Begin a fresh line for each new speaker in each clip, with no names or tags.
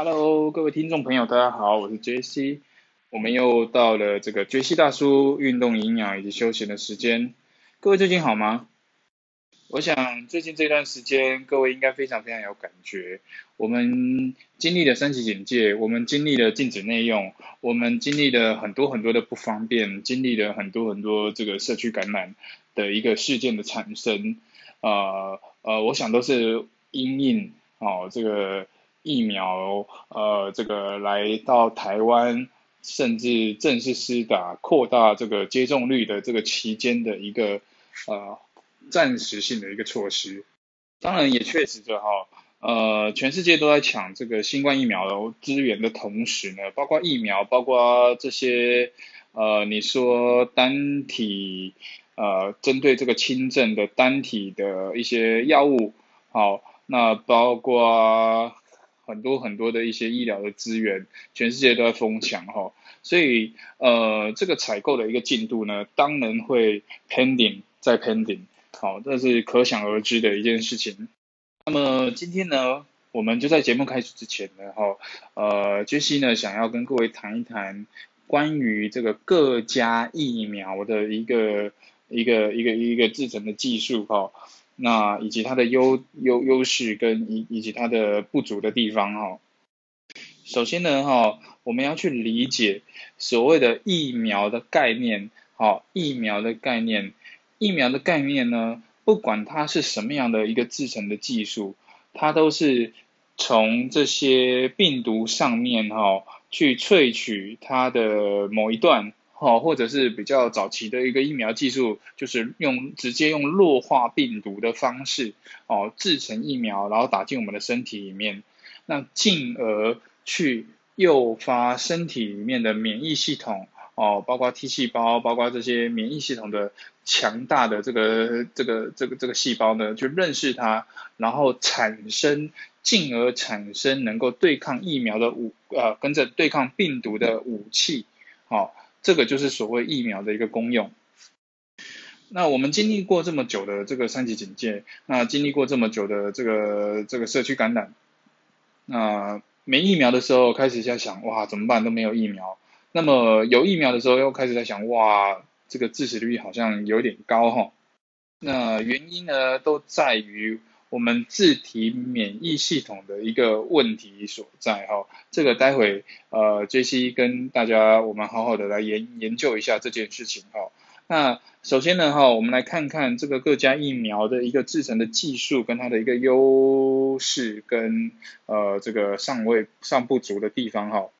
Hello，各位听众朋友，大家好，我是 JC，我们又到了这个 JC 大叔运动营养以及休闲的时间。各位最近好吗？我想最近这段时间，各位应该非常非常有感觉。我们经历了三级警戒，我们经历了禁止内用，我们经历了很多很多的不方便，经历了很多很多这个社区感染的一个事件的产生。呃呃，我想都是因应哦这个。疫苗，呃，这个来到台湾，甚至正式施打、扩大这个接种率的这个期间的一个呃暂时性的一个措施。当然也确实的哈，呃，全世界都在抢这个新冠疫苗资源的同时呢，包括疫苗，包括这些呃，你说单体呃，针对这个轻症的单体的一些药物，好，那包括。很多很多的一些医疗的资源，全世界都在疯抢哈，所以呃这个采购的一个进度呢，当然会 pending 在 pending，好，这是可想而知的一件事情。那么今天呢，我们就在节目开始之前呢，哈，呃，杰西呢想要跟各位谈一谈关于这个各家疫苗的一个一个一个一个制成的技术哈。那以及它的优优优势跟以以及它的不足的地方哈。首先呢哈，我们要去理解所谓的疫苗的概念，好，疫苗的概念，疫苗的概念呢，不管它是什么样的一个制成的技术，它都是从这些病毒上面哈去萃取它的某一段。好，或者是比较早期的一个疫苗技术，就是用直接用弱化病毒的方式，哦，制成疫苗，然后打进我们的身体里面，那进而去诱发身体里面的免疫系统，哦，包括 T 细胞，包括这些免疫系统的强大的这个这个这个这个细胞呢，去认识它，然后产生，进而产生能够对抗疫苗的武，呃，跟着对抗病毒的武器，好。这个就是所谓疫苗的一个功用。那我们经历过这么久的这个三级警戒，那经历过这么久的这个这个社区感染，那没疫苗的时候开始在想，哇，怎么办都没有疫苗。那么有疫苗的时候又开始在想，哇，这个致死率好像有点高哈。那原因呢，都在于。我们自体免疫系统的一个问题所在哈，这个待会呃杰西跟大家我们好好的来研研究一下这件事情哈。那首先呢哈，我们来看看这个各家疫苗的一个制成的技术跟它的一个优势跟呃这个尚未尚不足的地方哈。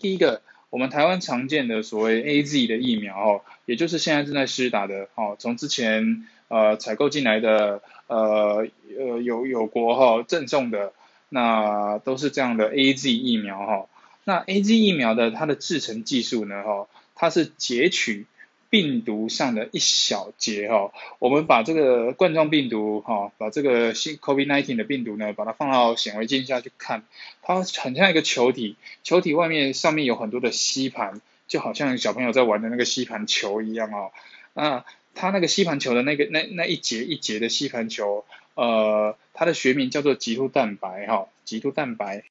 第一个，我们台湾常见的所谓 A Z 的疫苗哈，也就是现在正在施打的哈，从之前。呃，采购进来的呃呃有有国哈赠送的，那都是这样的 A Z 疫苗哈。那 A Z 疫苗的它的制成技术呢哈，它是截取病毒上的一小节哈。我们把这个冠状病毒哈，把这个新 COVID nineteen 的病毒呢，把它放到显微镜下去看，它很像一个球体，球体外面上面有很多的吸盘，就好像小朋友在玩的那个吸盘球一样哦。那它那个吸盘球的那个那那一节一节的吸盘球，呃，它的学名叫做棘突蛋白哈，棘突蛋白。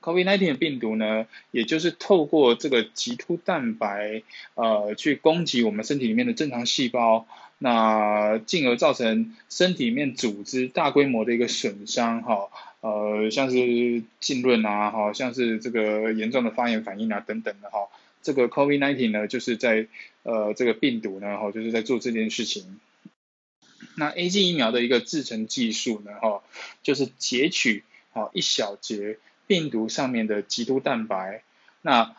COVID-19 的病毒呢，也就是透过这个棘突蛋白，呃，去攻击我们身体里面的正常细胞，那进而造成身体里面组织大规模的一个损伤哈，呃，像是浸润啊，哈，像是这个严重的发炎反应啊等等的哈。这个 COVID-19 呢，就是在呃这个病毒呢，哈，就是在做这件事情。那 A G 疫苗的一个制成技术呢，哈，就是截取哦一小节病毒上面的棘突蛋白。那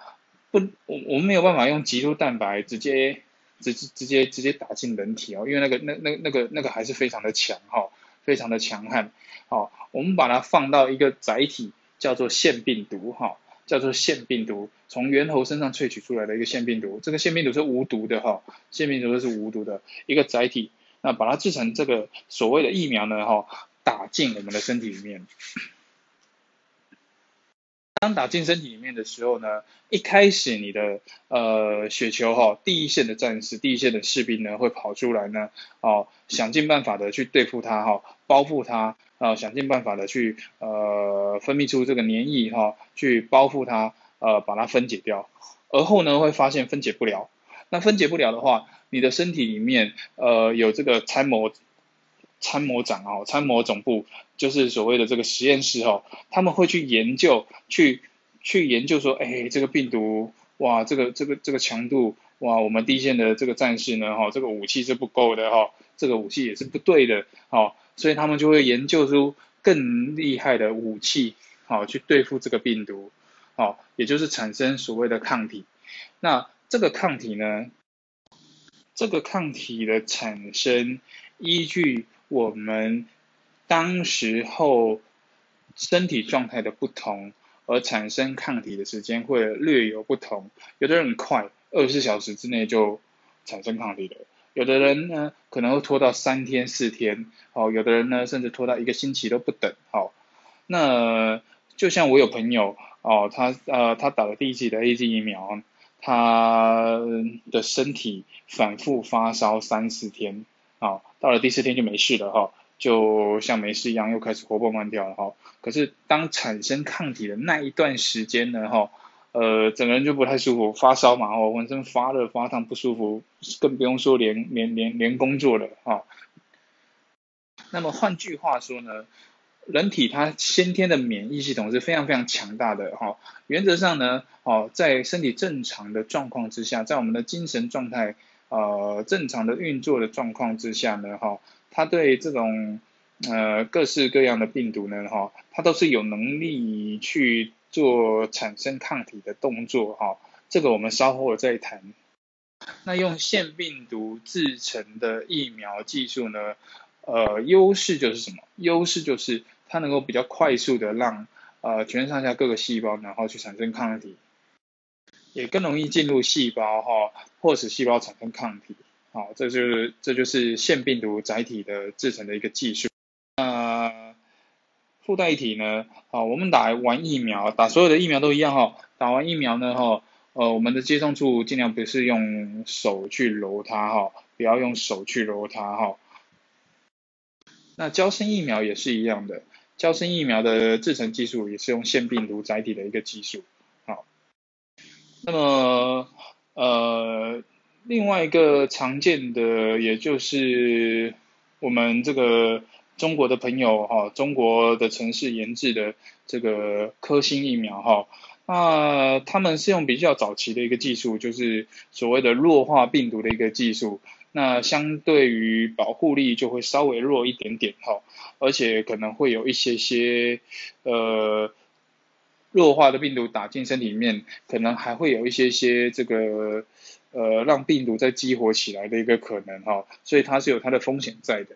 不，我我们没有办法用棘突蛋白直接直直接直接打进人体哦，因为那个那那那个那个还是非常的强哈，非常的强悍。好，我们把它放到一个载体，叫做腺病毒哈。叫做腺病毒，从猿猴身上萃取出来的一个腺病毒，这个腺病毒是无毒的哈，腺病毒是无毒的一个载体，那把它制成这个所谓的疫苗呢哈，打进我们的身体里面。当打进身体里面的时候呢，一开始你的呃血球哈，第一线的战士、第一线的士兵呢会跑出来呢，哦，想尽办法的去对付它哈，包覆它，啊，想尽办法的去呃分泌出这个粘液哈，去包覆它，呃，把它分解掉。而后呢会发现分解不了，那分解不了的话，你的身体里面呃有这个参谋。参谋长哦，参谋总部就是所谓的这个实验室哦，他们会去研究，去去研究说，哎，这个病毒，哇，这个这个这个强度，哇，我们第一线的这个战士呢，哈，这个武器是不够的哈，这个武器也是不对的，好，所以他们就会研究出更厉害的武器，好，去对付这个病毒，哦，也就是产生所谓的抗体。那这个抗体呢，这个抗体的产生依据。我们当时候身体状态的不同，而产生抗体的时间会略有不同。有的人很快，二十四小时之内就产生抗体了；有的人呢，可能会拖到三天四天，哦，有的人呢，甚至拖到一个星期都不等。好，那就像我有朋友，哦，他呃，他打了第一剂的 A Z 疫苗，他的身体反复发烧三四天。好，到了第四天就没事了哈，就像没事一样，又开始活蹦乱跳了哈。可是当产生抗体的那一段时间呢哈，呃，整个人就不太舒服，发烧嘛哦，浑身发热发烫不舒服，更不用说连连连连工作了哈。那么换句话说呢，人体它先天的免疫系统是非常非常强大的哈。原则上呢，哦，在身体正常的状况之下，在我们的精神状态。呃，正常的运作的状况之下呢，哈，它对这种呃各式各样的病毒呢，哈，它都是有能力去做产生抗体的动作，哈，这个我们稍后再谈。那用腺病毒制成的疫苗技术呢，呃，优势就是什么？优势就是它能够比较快速的让呃全身上下各个细胞，然后去产生抗体。也更容易进入细胞哈，迫使细胞产生抗体，好，这就是这就是腺病毒载体的制成的一个技术。那附带体呢？好，我们打完疫苗，打所有的疫苗都一样哈。打完疫苗呢哈，呃，我们的接种处尽量不是用手去揉它哈，不要用手去揉它哈。那胶生疫苗也是一样的，胶生疫苗的制成技术也是用腺病毒载体的一个技术。那么，呃，另外一个常见的，也就是我们这个中国的朋友哈，中国的城市研制的这个科兴疫苗哈，那他们是用比较早期的一个技术，就是所谓的弱化病毒的一个技术，那相对于保护力就会稍微弱一点点哈，而且可能会有一些些呃。弱化的病毒打进身体里面，可能还会有一些些这个呃让病毒再激活起来的一个可能哈，所以它是有它的风险在的。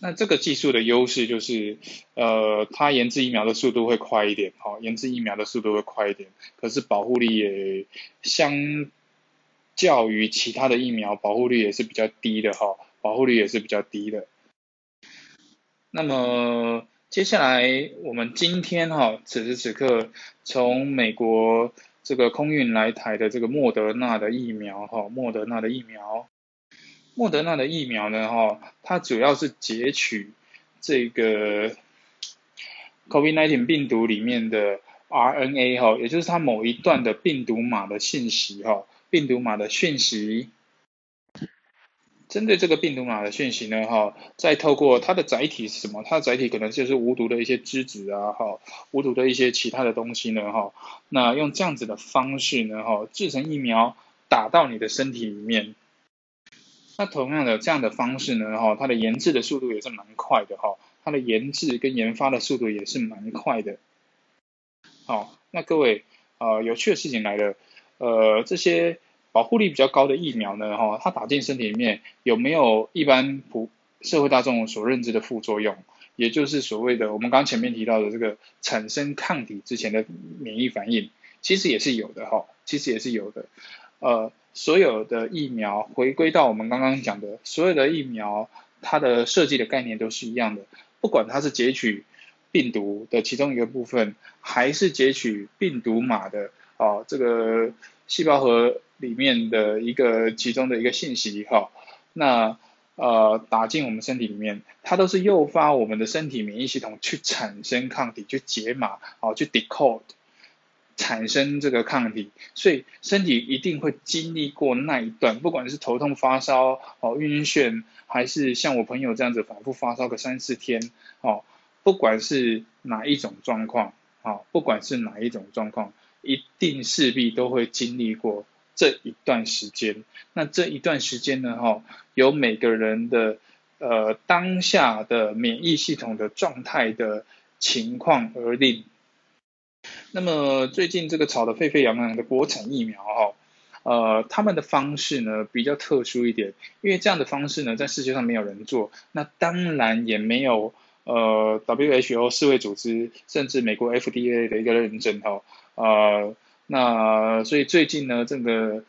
那这个技术的优势就是呃它研制疫苗的速度会快一点哈，研制疫苗的速度会快一点，可是保护力也相较于其他的疫苗保护率也是比较低的哈，保护率也是比较低的。那么。接下来，我们今天哈，此时此刻从美国这个空运来台的这个莫德纳的疫苗哈，莫德纳的疫苗，莫德纳的疫苗呢哈，它主要是截取这个 COVID-19 病毒里面的 RNA 哈，也就是它某一段的病毒码的信息哈，病毒码的讯息。针对这个病毒码的讯息呢，哈，再透过它的载体是什么？它的载体可能就是无毒的一些脂质啊，哈，无毒的一些其他的东西呢，哈，那用这样子的方式呢，哈，制成疫苗打到你的身体里面。那同样的这样的方式呢，哈，它的研制的速度也是蛮快的，哈，它的研制跟研发的速度也是蛮快的。好，那各位，呃，有趣的事情来了，呃，这些。保护力比较高的疫苗呢，哈，它打进身体里面有没有一般普社会大众所认知的副作用？也就是所谓的我们刚前面提到的这个产生抗体之前的免疫反应，其实也是有的，哈，其实也是有的。呃，所有的疫苗回归到我们刚刚讲的，所有的疫苗它的设计的概念都是一样的，不管它是截取病毒的其中一个部分，还是截取病毒码的啊这个细胞核里面的一个其中的一个信息哈，那呃打进我们身体里面，它都是诱发我们的身体免疫系统去产生抗体，去解码哦，去 decode。产生这个抗体，所以身体一定会经历过那一段，不管是头痛、发烧、哦晕眩，还是像我朋友这样子反复发烧个三四天，哦，不管是哪一种状况，哦，不管是哪一种状况，一定势必都会经历过这一段时间。那这一段时间呢，哈，由每个人的呃当下的免疫系统的状态的情况而定。那么最近这个炒得沸沸扬扬的国产疫苗哈，呃，他们的方式呢比较特殊一点，因为这样的方式呢在世界上没有人做，那当然也没有呃 WHO 世卫组织甚至美国 FDA 的一个认证哈，呃，那所以最近呢这个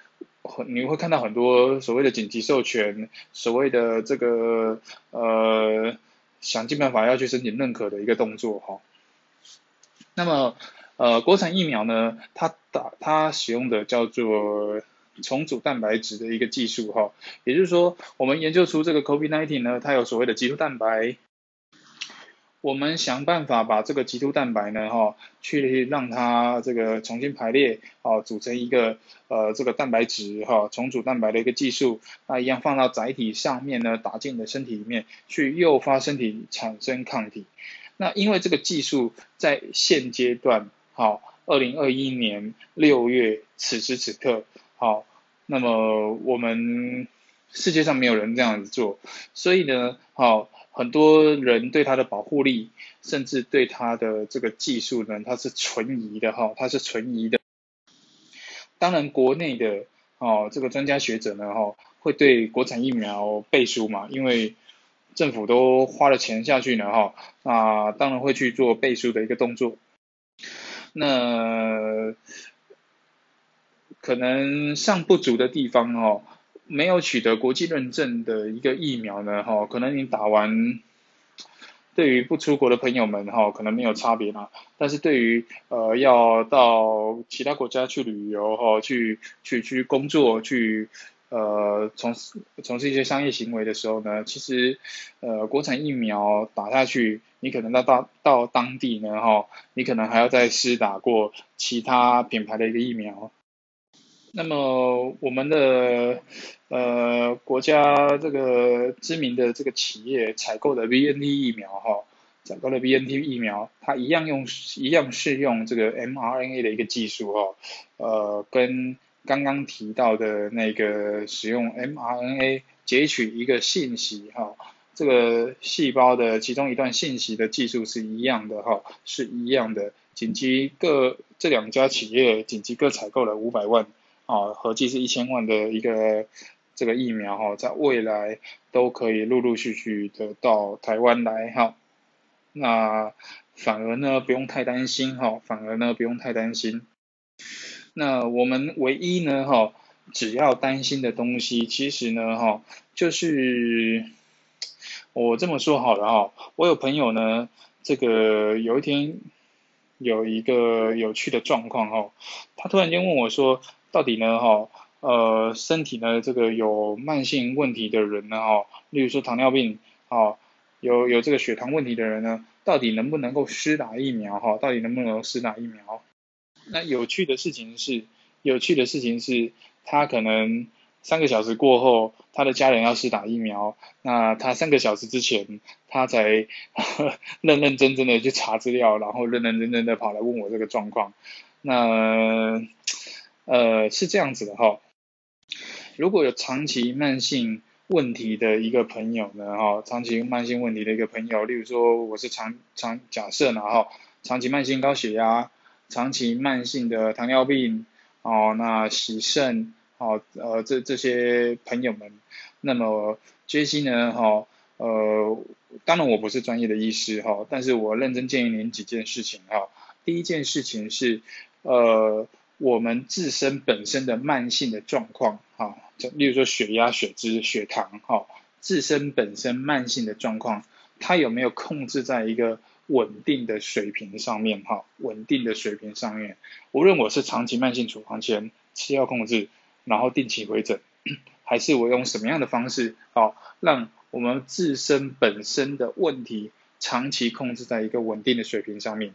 你会看到很多所谓的紧急授权，所谓的这个呃想尽办法要去申请认可的一个动作哈，那么。呃，国产疫苗呢，它打它使用的叫做重组蛋白质的一个技术哈，也就是说，我们研究出这个 COVID-19 呢，它有所谓的棘突蛋白，我们想办法把这个棘突蛋白呢哈，去让它这个重新排列，哦，组成一个呃这个蛋白质哈，重组蛋白的一个技术，那一样放到载体上面呢，打进你的身体里面去诱发身体产生抗体，那因为这个技术在现阶段。好，二零二一年六月此时此刻，好，那么我们世界上没有人这样子做，所以呢，好，很多人对它的保护力，甚至对它的这个技术呢，它是存疑的哈，它是存疑的。当然，国内的哦，这个专家学者呢，哈，会对国产疫苗背书嘛，因为政府都花了钱下去呢，哈，啊当然会去做背书的一个动作。那可能尚不足的地方哦，没有取得国际认证的一个疫苗呢，哈，可能你打完，对于不出国的朋友们哈，可能没有差别嘛。但是对于呃要到其他国家去旅游哈，去去去工作去。呃，从事从事一些商业行为的时候呢，其实呃，国产疫苗打下去，你可能到到到当地呢，哈，你可能还要再施打过其他品牌的一个疫苗。那么我们的呃国家这个知名的这个企业采购的 BNT 疫苗，哈，采购的 BNT 疫苗，它一样用一样是用这个 mRNA 的一个技术，哈，呃，跟刚刚提到的那个使用 mRNA 截取一个信息哈，这个细胞的其中一段信息的技术是一样的哈，是一样的。紧急各这两家企业紧急各采购了五百万啊，合计是一千万的一个这个疫苗哈，在未来都可以陆陆续续的到台湾来哈。那反而呢不用太担心哈，反而呢不用太担心。那我们唯一呢，哈，只要担心的东西，其实呢，哈，就是我这么说好了哈，我有朋友呢，这个有一天有一个有趣的状况哈，他突然间问我说，到底呢，哈，呃，身体呢这个有慢性问题的人呢，哈，例如说糖尿病，哈，有有这个血糖问题的人呢，到底能不能够施打疫苗，哈，到底能不能施打疫苗？那有趣的事情是，有趣的事情是，他可能三个小时过后，他的家人要施打疫苗，那他三个小时之前，他才 认认真真的去查资料，然后认认真真的跑来问我这个状况。那呃是这样子的哈，如果有长期慢性问题的一个朋友呢哈，长期慢性问题的一个朋友，例如说我是长长假设呢哈，长期慢性高血压。长期慢性的糖尿病，哦，那洗肾，哦，呃，这这些朋友们，那么杰西呢，哈，呃，当然我不是专业的医师，哈，但是我认真建议您几件事情，哈，第一件事情是，呃，我们自身本身的慢性的状况，哈，例如说血压、血脂、血糖，哈，自身本身慢性的状况，它有没有控制在一个稳定的水平上面，哈，稳定的水平上面，无论我是长期慢性处方前吃药控制，然后定期回诊，还是我用什么样的方式，好，让我们自身本身的问题长期控制在一个稳定的水平上面，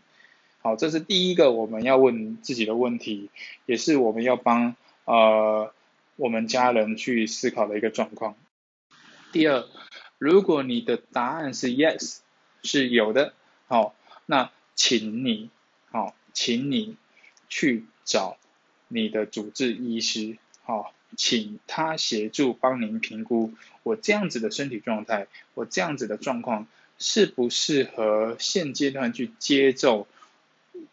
好，这是第一个我们要问自己的问题，也是我们要帮呃我们家人去思考的一个状况。第二，如果你的答案是 yes，是有的，好，那请你，好，请你去找你的主治医师，好，请他协助帮您评估我这样子的身体状态，我这样子的状况适不适合现阶段去接种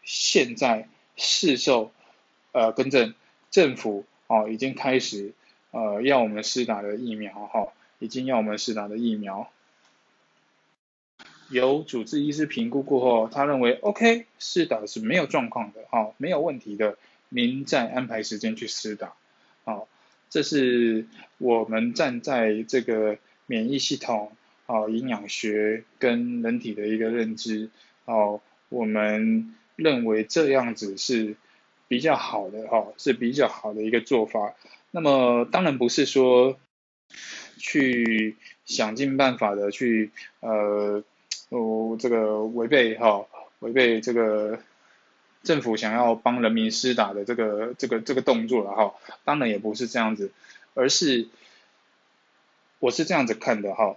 现在市售呃，跟正政府哦已经开始呃要我们施打的疫苗，哈。已经要我们施打的疫苗，由主治医师评估过后，他认为 OK，施打是没有状况的，好，没有问题的，您再安排时间去施打，好，这是我们站在这个免疫系统、好营养学跟人体的一个认知，好，我们认为这样子是比较好的，哈，是比较好的一个做法。那么当然不是说。去想尽办法的去呃，哦这个违背哈，违背这个政府想要帮人民施打的这个这个这个动作了哈，当然也不是这样子，而是我是这样子看的哈，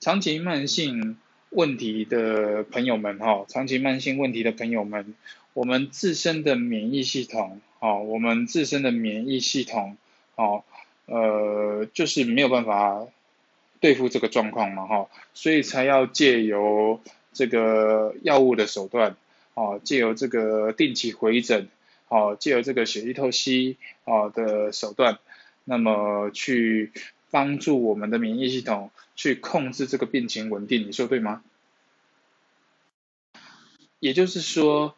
长期慢性问题的朋友们哈，长期慢性问题的朋友们，我们自身的免疫系统哦，我们自身的免疫系统哦。呃，就是没有办法对付这个状况嘛，哈，所以才要借由这个药物的手段，哦，借由这个定期回诊，哦，借由这个血液透析，哦的手段，那么去帮助我们的免疫系统去控制这个病情稳定，你说对吗？也就是说，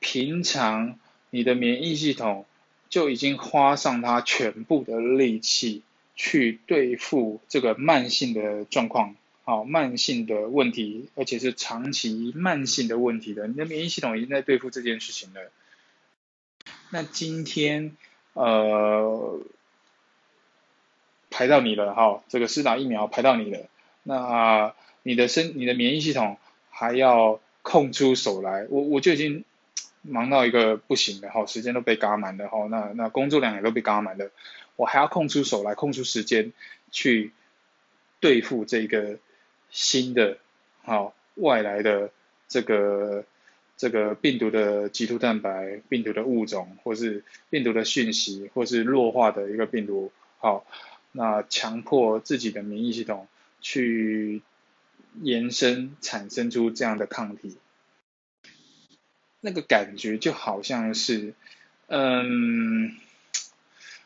平常你的免疫系统。就已经花上它全部的力气去对付这个慢性的状况，好，慢性的问题，而且是长期慢性的问题的，你的免疫系统已经在对付这件事情了。那今天呃排到你了哈，这个施打疫苗排到你了，那你的身你的免疫系统还要空出手来，我我就已经。忙到一个不行的哈，时间都被嘎满了哈，那那工作量也都被嘎满了，我还要空出手来，空出时间去对付这个新的好外来的这个这个病毒的棘突蛋白、病毒的物种，或是病毒的讯息，或是弱化的一个病毒，好，那强迫自己的免疫系统去延伸产生出这样的抗体。那个感觉就好像是，嗯，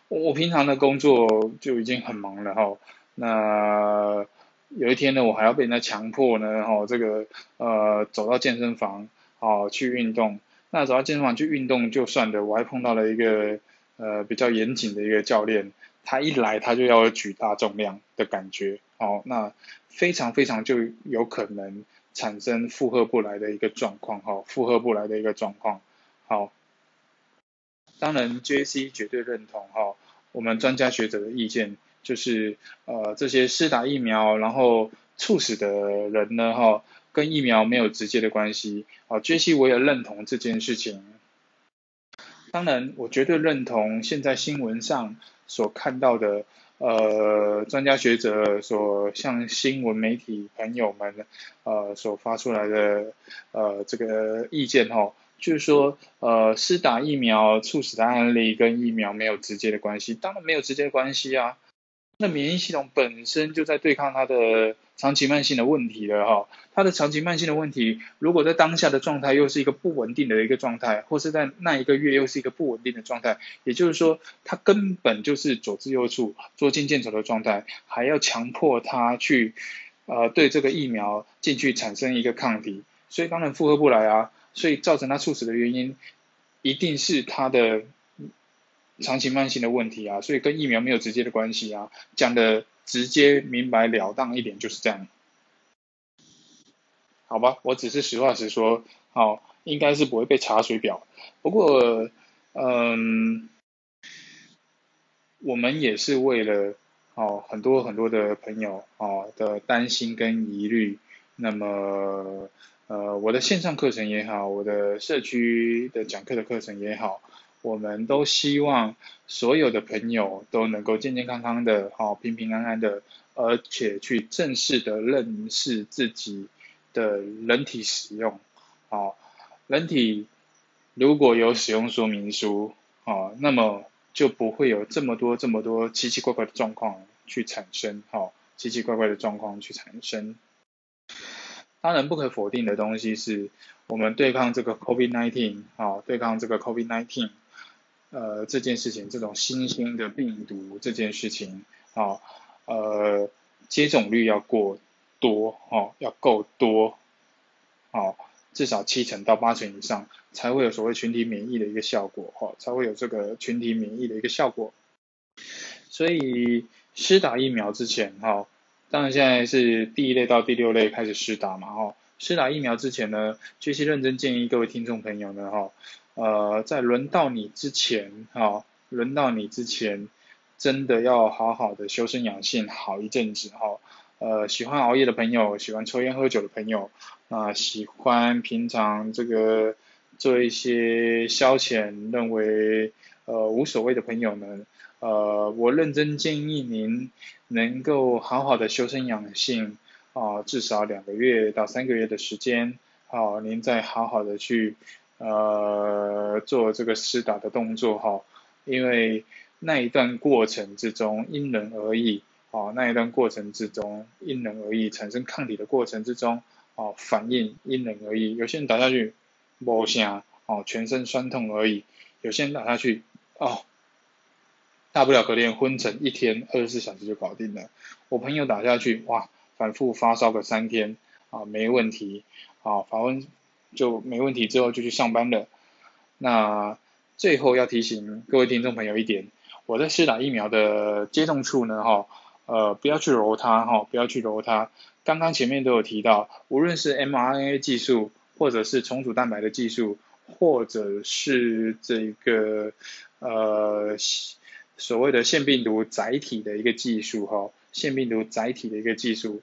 我我平常的工作就已经很忙了哈，那有一天呢，我还要被人家强迫呢，哈，这个呃走到健身房，哦去运动，那走到健身房去运动就算的，我还碰到了一个呃比较严谨的一个教练，他一来他就要举大重量的感觉，哦，那非常非常就有可能。产生负荷不来的一个状况，哈，负荷不来的一个状况，好，当然 J.C. 绝对认同，哈，我们专家学者的意见就是，呃，这些施打疫苗然后猝死的人呢，哈，跟疫苗没有直接的关系，啊，J.C. 我也认同这件事情，当然我绝对认同现在新闻上所看到的。呃，专家学者所向新闻媒体朋友们呃所发出来的呃这个意见哈，就是说呃施打疫苗猝死的案例跟疫苗没有直接的关系，当然没有直接的关系啊。那免疫系统本身就在对抗它的长期慢性的问题了哈，它的长期慢性的问题，如果在当下的状态又是一个不稳定的一个状态，或是在那一个月又是一个不稳定的状态，也就是说，他根本就是左支右绌、捉襟见肘的状态，还要强迫他去呃对这个疫苗进去产生一个抗体，所以当然负荷不来啊，所以造成他猝死的原因，一定是他的。长期慢性的问题啊，所以跟疫苗没有直接的关系啊，讲的直接明白了当一点就是这样。好吧，我只是实话实说，好，应该是不会被查水表。不过，嗯，我们也是为了哦很多很多的朋友哦的担心跟疑虑，那么呃我的线上课程也好，我的社区的讲课的课程也好，我们都希望所有的朋友都能够健健康康的，好平平安安的，而且去正式的认识自己。的人体使用，好，人体如果有使用说明书，好，那么就不会有这么多这么多奇奇怪怪的状况去产生，好，奇奇怪怪的状况去产生。当然不可否定的东西是，我们对抗这个 COVID-19，好，对抗这个 COVID-19，呃，这件事情，这种新兴的病毒这件事情，好，呃，接种率要过。多哦，要够多，哦，至少七成到八成以上，才会有所谓群体免疫的一个效果，哈，才会有这个群体免疫的一个效果。所以施打疫苗之前，哈，当然现在是第一类到第六类开始施打嘛，哈，施打疫苗之前呢，确实认真建议各位听众朋友呢，哈，呃，在轮到你之前，哈，轮到你之前，真的要好好的修身养性好一阵子，哈。呃，喜欢熬夜的朋友，喜欢抽烟喝酒的朋友，啊，喜欢平常这个做一些消遣，认为呃无所谓的朋友呢，呃，我认真建议您能够好好的修身养性，啊，至少两个月到三个月的时间，好，您再好好的去呃做这个施打的动作哈，因为那一段过程之中因人而异。哦，那一段过程之中因人而异，产生抗体的过程之中，哦，反应因人而异。有些人打下去无声，哦，全身酸痛而已；有些人打下去，哦，大不了隔天昏沉一天，二十四小时就搞定了。我朋友打下去，哇，反复发烧个三天，啊，没问题，啊，发温就没问题，之后就去上班了。那最后要提醒各位听众朋友一点，我在施打疫苗的接种处呢，哈。呃，不要去揉它哈，不要去揉它。刚刚前面都有提到，无论是 mRNA 技术，或者是重组蛋白的技术，或者是这个呃所谓的腺病毒载体的一个技术哈，腺病毒载体的一个技术，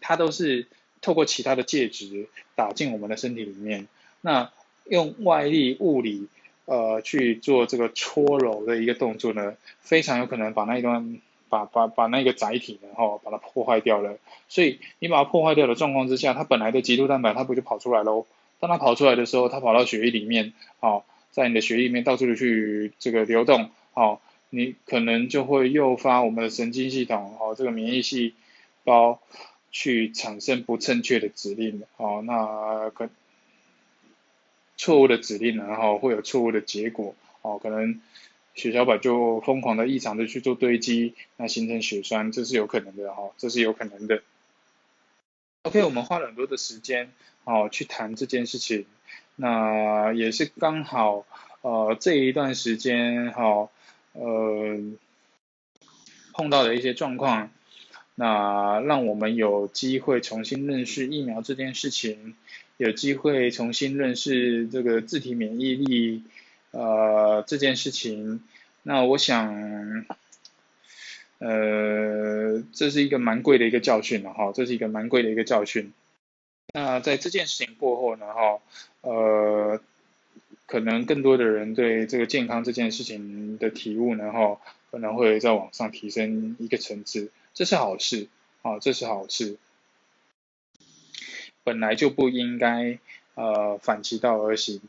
它都是透过其他的介质打进我们的身体里面。那用外力物理呃去做这个搓揉的一个动作呢，非常有可能把那一段。把把把那个载体然后把它破坏掉了，所以你把它破坏掉的状况之下，它本来的极度蛋白它不就跑出来喽？当它跑出来的时候，它跑到血液里面，好，在你的血液里面到处的去这个流动，好，你可能就会诱发我们的神经系统，好，这个免疫细胞去产生不正确的指令，哦，那可错误的指令，然后会有错误的结果，哦，可能。血小板就疯狂的异常的去做堆积，那形成血栓，这是有可能的哈，这是有可能的。OK，我们花了很多的时间，哦，去谈这件事情，那也是刚好，呃，这一段时间哈，呃，碰到的一些状况，那让我们有机会重新认识疫苗这件事情，有机会重新认识这个自体免疫力。呃，这件事情，那我想，呃，这是一个蛮贵的一个教训了哈，这是一个蛮贵的一个教训。那在这件事情过后呢，哈，呃，可能更多的人对这个健康这件事情的体悟呢，哈，可能会再往上提升一个层次，这是好事，啊，这是好事。本来就不应该。呃，反其道而行，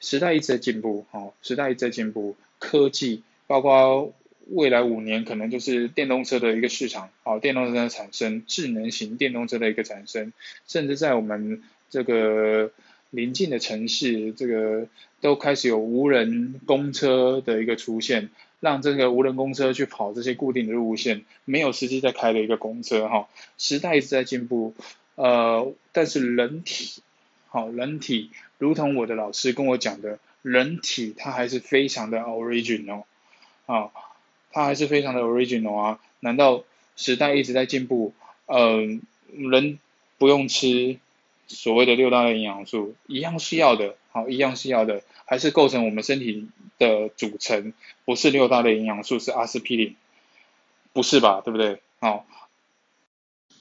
时代一直在进步，哈，时代一直在进步，科技包括未来五年可能就是电动车的一个市场，好，电动车的产生，智能型电动车的一个产生，甚至在我们这个临近的城市，这个都开始有无人公车的一个出现，让这个无人公车去跑这些固定的路线，没有司机在开的一个公车，哈，时代一直在进步，呃，但是人体。好，人体如同我的老师跟我讲的，人体它还是非常的 original，啊，它还是非常的 original 啊？难道时代一直在进步？嗯，人不用吃所谓的六大类营养素，一样是要的，好，一样是要的，还是构成我们身体的组成，不是六大类营养素，是阿司匹林，不是吧？对不对？好，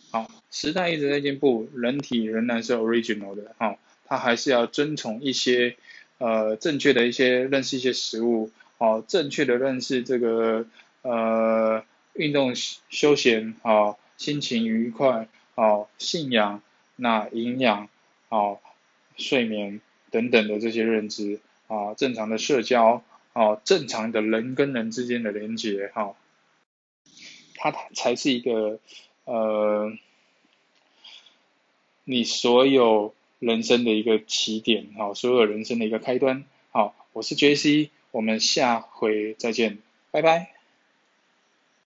好，时代一直在进步，人体仍然是 original 的，好，它还是要遵从一些呃正确的一些认识一些食物，好，正确的认识这个呃运动休闲，好，心情愉快，好，信仰。那营养、啊睡眠等等的这些认知啊，正常的社交啊，正常的人跟人之间的连接哈，它才是一个呃，你所有人生的一个起点哈，所有人生的一个开端好，我是 J C，我们下回再见，拜拜。